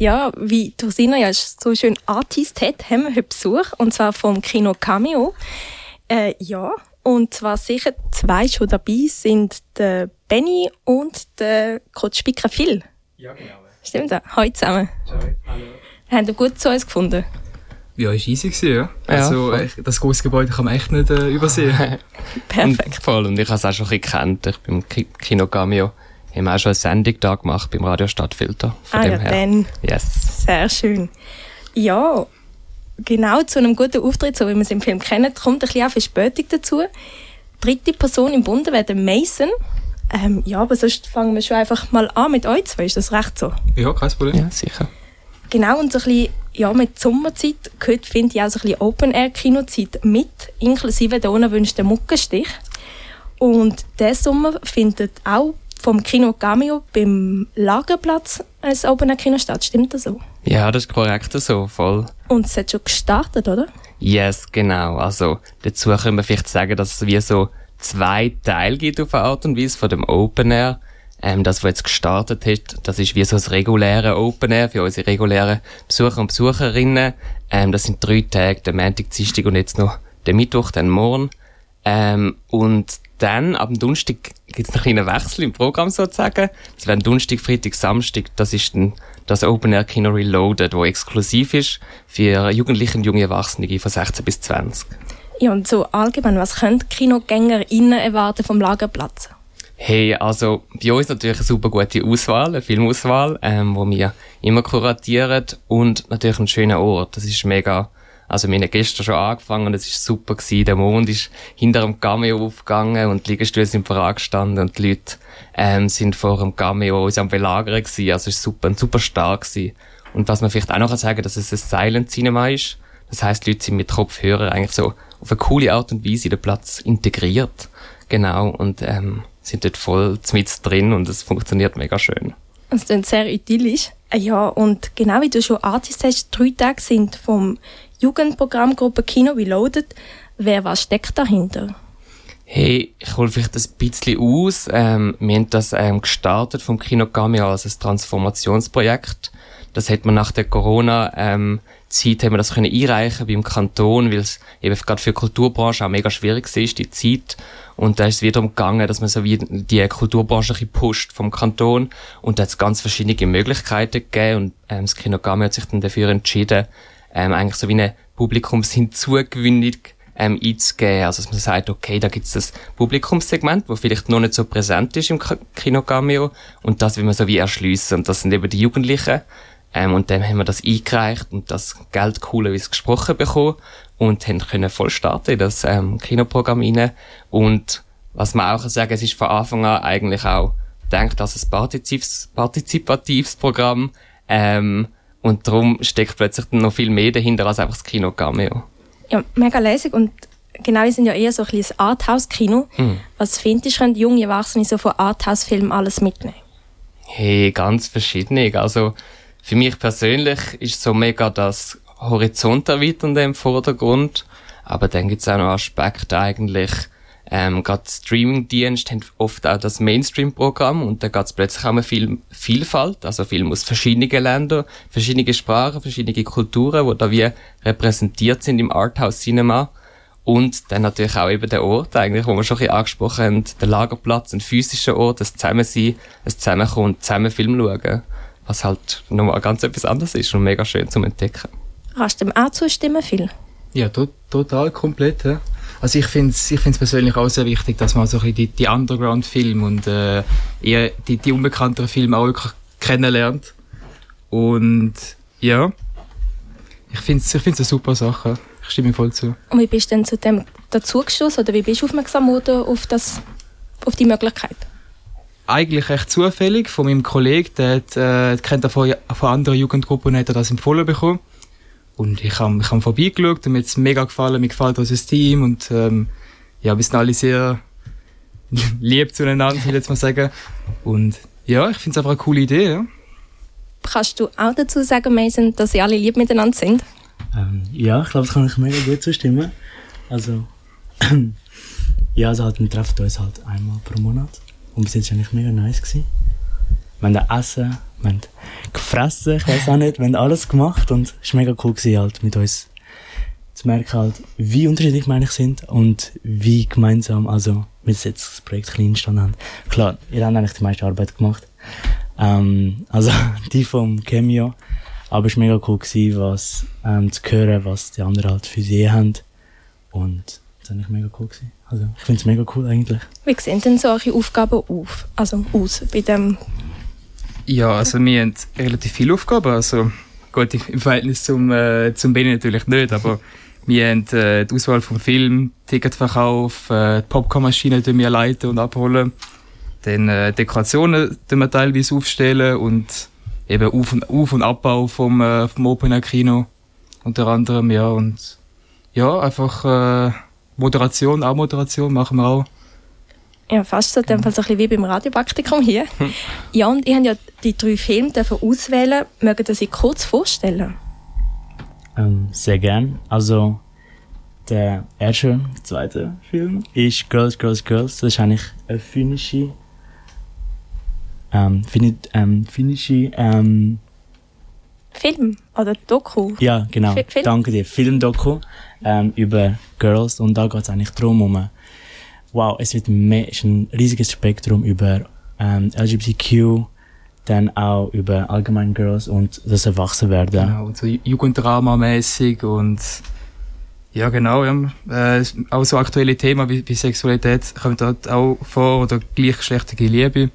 Ja, wie Tursina ja so schön Artist hat, haben wir heute Besuch, und zwar vom Kino Cameo. Äh, ja, und zwar sicher zwei schon dabei sind der Benny und der Coach Spicker Phil. Ja, genau. Stimmt das? Hallo zusammen. Ciao, hallo. Haben ihr gut zu uns gefunden? Ja, ist easy gewesen, ja. Ja, also, echt, das große Gebäude kann man echt nicht äh, übersehen. Perfekt. Und voll. Und ich habe es auch schon ein bisschen gekannt. Ich bin im Ki- Kino Cameo. Haben wir auch schon eine Sendung da gemacht beim Radio Stadtfilter. Von Ah dem ja, her. dann. Yes. Sehr schön. Ja, genau zu einem guten Auftritt, so wie wir es im Film kennen, kommt ein bisschen auch Verspätung dazu. Dritte Person im Bunde wäre der Mason. Ähm, ja, aber sonst fangen wir schon einfach mal an mit euch zwei. Ist das recht so? ja, kein Problem. Ja, sicher. Genau, und so ein bisschen, ja, mit Sommerzeit gehört, finde ich, auch so ein bisschen Open-Air-Kinozeit mit, inklusive der unerwünschten Muckenstich. Und der Sommer findet auch vom Kino Cameo beim Lagerplatz ein Open-Air-Kino statt. Stimmt das so? Ja, das ist korrekt so, voll. Und es hat schon gestartet, oder? Yes, genau. Also, dazu können wir vielleicht sagen, dass es wie so zwei Teile gibt auf eine Art und Weise von dem Open Air. Ähm, das, was jetzt gestartet hat, das ist wie so das reguläre Open Air für unsere regulären Besucher und Besucherinnen. Ähm, das sind drei Tage, der Montag, Dienstag und jetzt noch der Mittwoch, dann morgen. Ähm, und dann, ab dem Donnerstag, gibt es noch einen Wechsel im Programm sozusagen. Das wären Donnerstag, Freitag, Samstag. Das ist dann das Open Air Kino Reloaded, wo exklusiv ist für Jugendliche und junge Erwachsene von 16 bis 20. Ja, und so allgemein, was können KinogängerInnen erwarten vom Lagerplatz? Hey, also bei uns natürlich eine super gute Auswahl, eine Filmauswahl, ähm, wo wir immer kuratieren und natürlich einen schönen Ort. Das ist mega, also wir haben gestern schon angefangen, es ist super gewesen. Der Mond ist hinter dem Cameo aufgegangen und die Liegestühle sind bereit gestanden und die Leute ähm, sind vor dem Cameo uns am Belagern gewesen. Also es ist super, super stark gewesen. Und was man vielleicht auch noch sagen kann, dass es ein Silent Cinema ist. Das heißt, die Leute sind mit Kopfhörern eigentlich so auf eine coole Art und Weise in den Platz integriert. Genau, und ähm, sind dort voll mit drin und es funktioniert mega schön. Es klingt sehr idyllisch. Äh, Ja, und genau wie du schon Artist hast, drei Tage sind vom Jugendprogrammgruppe Kino Reloaded. Wer was steckt dahinter? Hey, ich hole vielleicht ein bisschen aus. Ähm, wir haben das ähm, gestartet vom Kino Cameo als ein Transformationsprojekt. Das hat man nach der Corona ähm, Zeit haben wir das können einreichen beim Kanton, weil es eben gerade für die Kulturbranche auch mega schwierig war, die Zeit. Und da ist es wiederum gegangen, dass man so wie die Kulturbranche ein pusht vom Kanton. Und da hat es ganz verschiedene Möglichkeiten gegeben. Und ähm, das Kino Cameo hat sich dann dafür entschieden, ähm, eigentlich so wie eine Publikumshinzugewinnung ähm, einzugeben. Also, dass man sagt, okay, da gibt's das Publikumssegment, wo vielleicht noch nicht so präsent ist im K- Kino Cameo. Und das will man so wie erschliessen. Und das sind eben die Jugendlichen. Ähm, und dann haben wir das eingereicht und das Geld coolerweise gesprochen bekommen und haben können voll starten in das ähm, Kinoprogramm rein. Und was man auch sagen, es ist von Anfang an eigentlich auch denkt als ein partizipatives, partizipatives Programm. Ähm, und darum steckt plötzlich noch viel mehr dahinter als einfach das Kino Cameo. Ja, mega lässig und genau, wir sind ja eher so ein bisschen Arthouse-Kino. Was findest du, können junge Erwachsene so von Arthouse-Filmen alles mitnehmen? Hey, ganz verschiedene. Also, für mich persönlich ist so mega das Horizonterweiternde im Vordergrund. Aber dann gibt's auch noch Aspekte eigentlich, ähm, gerade Streamingdienste haben oft auch das Mainstream-Programm und da geht's plötzlich auch mal viel Vielfalt, also Film aus verschiedenen Ländern, verschiedene Sprachen, verschiedene Kulturen, wo da wie repräsentiert sind im Arthouse-Cinema. Und dann natürlich auch eben der Ort, eigentlich, wo wir schon ein bisschen angesprochen haben, der Lagerplatz, ein physischer Ort, das Zusammensein, das Zusammenkommen, zusammen Film schauen. Was halt nochmal ganz etwas anderes ist und mega schön zum Entdecken. Kannst du dem auch zustimmen, Phil? Ja, to total komplett. Ja. Also ich finde es ich find's persönlich auch sehr wichtig, dass man so ein bisschen die, die Underground-Filme und äh, eher die, die unbekannteren Filme auch wirklich kennenlernt. Und ja, ich finde es ich find's eine super Sache. Ich stimme ihm voll zu. Und wie bist du denn zu dem dazugestoßen oder wie bist du aufmerksam geworden auf, das, auf die Möglichkeit? Eigentlich echt zufällig von meinem Kollegen, der hat, äh, kennt er von, von anderen Jugendgruppen und hat er das empfohlen bekommen. Und ich habe ich hab vorbeigeschaut und mir hat es mega gefallen, mir gefällt unser Team und ähm, ja, wir sind alle sehr lieb zueinander, will ich jetzt mal sagen. Und ja, ich finde es einfach eine coole Idee. Ja. Kannst du auch dazu sagen, Mason, dass sie alle lieb miteinander sind? Ähm, ja, ich glaube, das kann ich mega gut zustimmen. Also, ja, also halt, wir treffen uns halt einmal pro Monat. Und bis jetzt war eigentlich mega nice. Gewesen. wir haben essen, wir haben gefressen, ich weiß auch nicht, wir haben alles gemacht und es war mega cool gewesen, halt mit uns zu merken halt, wie unterschiedlich wir eigentlich sind und wie gemeinsam, also wir jetzt das Projekt klein entstanden haben. Klar, ihr habt eigentlich die meiste Arbeit gemacht. Ähm, also die vom Cameo. Aber es war mega cool gewesen, was, ähm, zu hören, was die anderen halt für sie haben. Und das war eigentlich mega cool gewesen. Also, ich finde es mega cool eigentlich. Wie sehen denn solche Aufgaben auf, also aus bei dem Ja, also wir haben relativ viele Aufgaben. Also gut, im Verhältnis zum, äh, zum Benny natürlich nicht, aber wir haben äh, die Auswahl vom Film, Ticketverkauf, äh, die Popcornmaschine die wir leiten und abholen. Dann äh, Dekorationen die wir teilweise aufstellen und eben Auf- und, Auf und Abbau vom, äh, vom Open Air Kino unter anderem, ja. Und ja, einfach äh, Moderation, auch Moderation machen wir auch. Ja, fast so, in dem Fall so ein bisschen wie beim Radiopraktikum hier. Ja, und ihr habt ja die drei Filme dürfen auswählen. Mögen ihr sie kurz vorstellen? Ähm, sehr gern. Also, der erste, zweite Film ist Girls, Girls, Girls. Das ist eigentlich eine finnische, ähm, finni, ähm, finnische, ähm, Film oder Doku? ja, genau. Fi- Film? Danke dir. Filmdoku, ähm, über Girls. Und da geht es eigentlich darum, um, wow, es wird mehr, ist ein riesiges Spektrum über, ähm, LGBTQ, dann auch über allgemein Girls und das Erwachsenwerden. Genau, und so Jugenddrama-mäßig und ja genau, ja. Äh, auch so aktuelle Themen wie, wie Sexualität kommen dort auch vor oder gleichgeschlechtliche Liebe.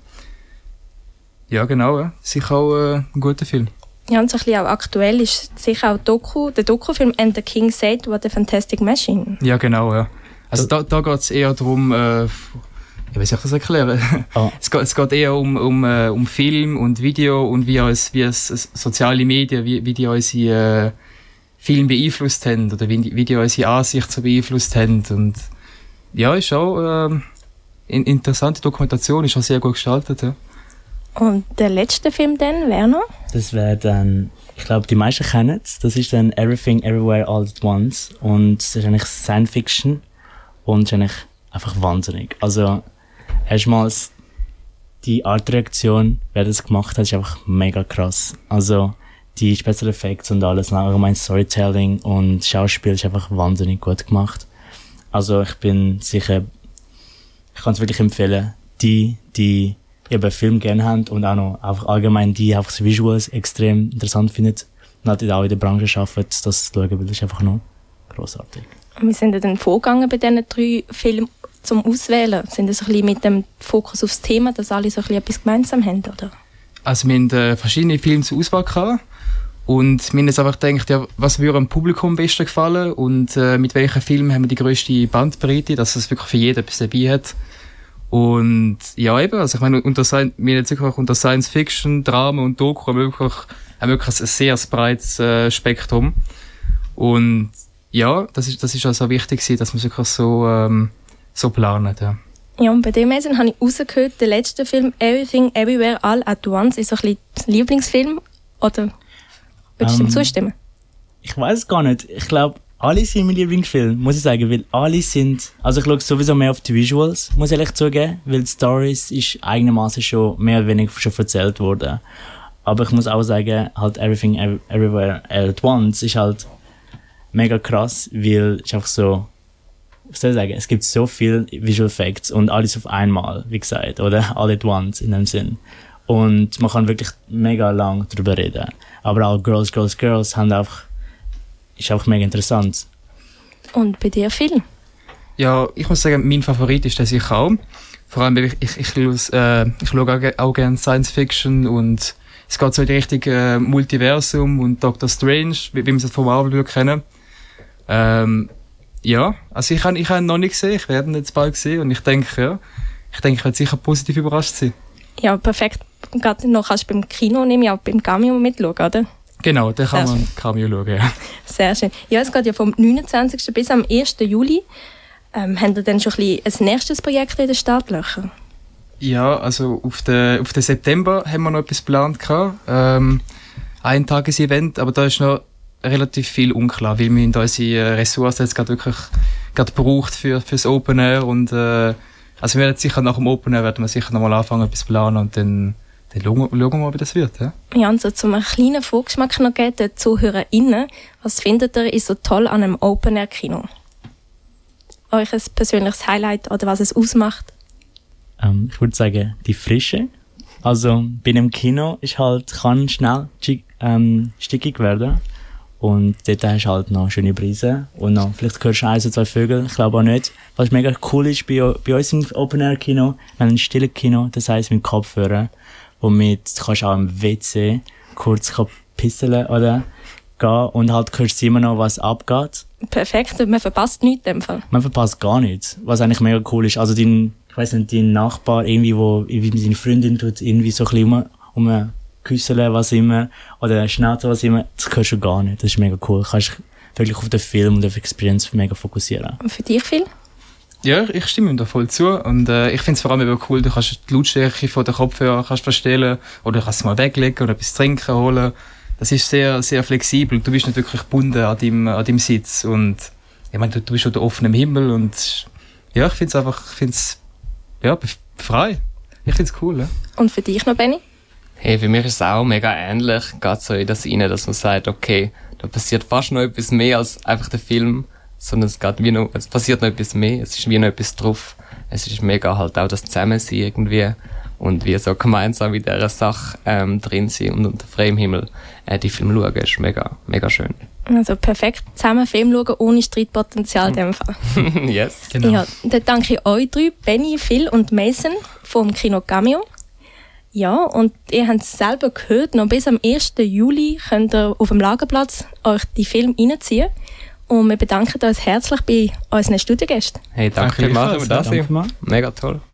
Ja genau, ja. sicher auch äh, ein guter Film. Ja, und so ein bisschen auch aktuell ist sicher auch Doku, der Dokufilm And the King Said What a Fantastic Machine. Ja genau, ja. Also da, da geht es eher darum, äh, ja, wie soll ich das erklären? Oh. Es, geht, es geht eher um, um, äh, um Film und Video und wie, uns, wie es soziale Medien, wie, wie die unsere äh, Film beeinflusst haben oder wie, die- wie die unsere Ansicht so beeinflusst haben. Und ja, ist auch ähm, in, interessante Dokumentation, ist auch sehr gut gestaltet. Ja. Und der letzte Film dann, Werner? Das wäre dann, ich glaube, die meisten kennen es. Das ist dann Everything Everywhere All at Once. Und es ist eigentlich Science Fiction. Und es ist eigentlich einfach wahnsinnig. Also, erstmals, die Art der Reaktion, wer das gemacht hat, ist einfach mega krass. Also, die Special Effects und alles, und allgemein Storytelling und Schauspiel ist einfach wahnsinnig gut gemacht. Also, ich bin sicher, ich kann es wirklich empfehlen, die, die eben Film gerne haben und auch noch einfach allgemein die einfach das Visuals extrem interessant finden und halt auch in der Branche arbeiten, das zu schauen, weil das ist einfach noch großartig. Und wie sind denn vorgegangen bei diesen drei Filmen zum Auswählen? Sind das ein bisschen mit dem Fokus aufs Thema, dass alle so ein bisschen etwas gemeinsam haben, oder? Also wir haben äh, verschiedene Filme zur Auswahl gehabt. Und wir haben jetzt einfach gedacht, ja, was würde dem Publikum am besten gefallen und äh, mit welchen Filmen haben wir die grösste Bandbreite, dass es wirklich für jeden etwas dabei hat. Und ja, eben, also ich meine, unter, wir jetzt wirklich unter Science Fiction, Drama und Doku haben wir wirklich, haben wir wirklich ein sehr breites äh, Spektrum. Und ja, das ist, das ist also wichtig gewesen, dass man es wirklich so, ähm, so planen, ja. Ja, und bei dem Essen habe ich rausgehört, der letzte Film Everything Everywhere All at Once ist so ein bisschen Lieblingsfilm. Oder würdest du dem Ähm, zustimmen? Ich weiß es gar nicht. Ich glaube, alle sind mein Lieblingsfilm, muss ich sagen, weil alle sind, also ich schaue sowieso mehr auf die Visuals, muss ich ehrlich zugeben, weil die Stories ist eigenermaßen schon mehr oder weniger schon erzählt worden. Aber ich muss auch sagen, halt Everything Ev- Everywhere at Once ist halt mega krass, weil es einfach so, was soll ich sagen, es gibt so viel Visual Effects und alles auf einmal, wie gesagt, oder all at once in dem Sinn. Und man kann wirklich mega lang drüber reden. Aber auch Girls, Girls, Girls haben einfach, ist einfach mega interessant. Und bei dir Film? Ja, ich muss sagen, mein Favorit ist der sicher auch. Vor allem, weil ich, ich, ich, los- äh, ich schaue auch, ge- auch gerne Science Fiction und es geht so in die Richtung äh, Multiversum und Doctor Strange, wie, wie man es von Marvel kennen. Ähm, ja, also ich habe ich ihn noch nicht gesehen, ich werde ihn jetzt bald sehen und ich denke, ja, ich denke, ich werde sicher positiv überrascht sein. Ja, perfekt. Gerade noch kannst du beim Kino nehmen, auch beim Cameo mitschauen, oder? Genau, den kann man Cameo schauen, ja. Sehr schön. Ja, es geht ja vom 29. bis am 1. Juli. Ähm, haben ihr dann schon ein, bisschen ein nächstes Projekt in den Startlöchern? Ja, also auf den, auf den September haben wir noch etwas geplant gehabt. Ähm, ein Tagesevent, aber da ist noch relativ viel unklar, weil wir in unsere Ressourcen jetzt gerade wirklich gerade braucht für fürs Open Air und äh, also wir werden sicher nach dem Open Air werden wir sicher nochmal anfangen etwas planen und dann dann schauen wir schauen wir mal, wie das wird. Ja? Ja, und so zum einen kleinen Vorgeschmack noch geben, den ZuhörerInnen. Was findet ihr ist so toll an einem Open-Air-Kino? Euch ein persönliches Highlight oder was es ausmacht? Ähm, ich würde sagen, die Frische. Also, bei einem Kino ist halt, kann schnell schick- ähm, stickig werden. Und dort hast du halt noch schöne Brise. Und noch, vielleicht hörst du eins oder zwei Vögel, ich glaube auch nicht. Was mega cool ist bei, bei uns im Open-Air-Kino, wir haben ein stilles Kino, das heisst mit Kopfhörer, womit du kannst auch im WC kurz pisseln oder gehen und halt hörst du immer noch, was abgeht. Perfekt, man verpasst nichts in dem Fall. Man verpasst gar nichts, was eigentlich mega cool ist. Also dein, ich weiß nicht, dein Nachbar irgendwie, wo irgendwie seine Freundin tut irgendwie so ein bisschen um, um küsseln, was immer, oder schnauzen, was immer, das hörst du gar nicht. Das ist mega cool. Du kannst wirklich auf den Film und auf die Experience mega fokussieren. Und für dich, Phil? Ja, ich stimme ihm da voll zu. Und äh, ich finde es vor allem eben cool, du kannst die Lautstärke von den Kopfhörern kannst verstellen oder du kannst es mal weglegen oder etwas trinken holen. Das ist sehr, sehr flexibel. Du bist nicht wirklich gebunden an deinem, an deinem Sitz. Und ich meine, du, du bist unter offenem Himmel und ja, ich finde es einfach, ich finde es ja, frei. Ich finde es cool. Ja. Und für dich noch, Benny? Hey, für mich ist es auch mega ähnlich, geht so in das rein, dass man sagt, okay, da passiert fast noch etwas mehr als einfach der Film, sondern es geht wie noch, es passiert noch etwas mehr, es ist wie noch etwas drauf. Es ist mega halt auch das Zusammensein irgendwie und wie so gemeinsam in dieser Sache ähm, drin sein und unter freiem Himmel äh, die Film schauen, ist mega, mega schön. Also perfekt zusammen Film schauen, ohne Streitpotenzial in dem Fall. yes. Genau. Ja, dann danke ich euch drei, Benny, Phil und Mason vom Kino Cameo. Ja, und ihr habt es selber gehört, noch bis am 1. Juli könnt ihr auf dem Lagerplatz euch die Filme reinziehen. Und wir bedanken uns herzlich bei unseren Studiogästen. Hey, danke, Danke vielmals, dass wir da sind. Mega toll.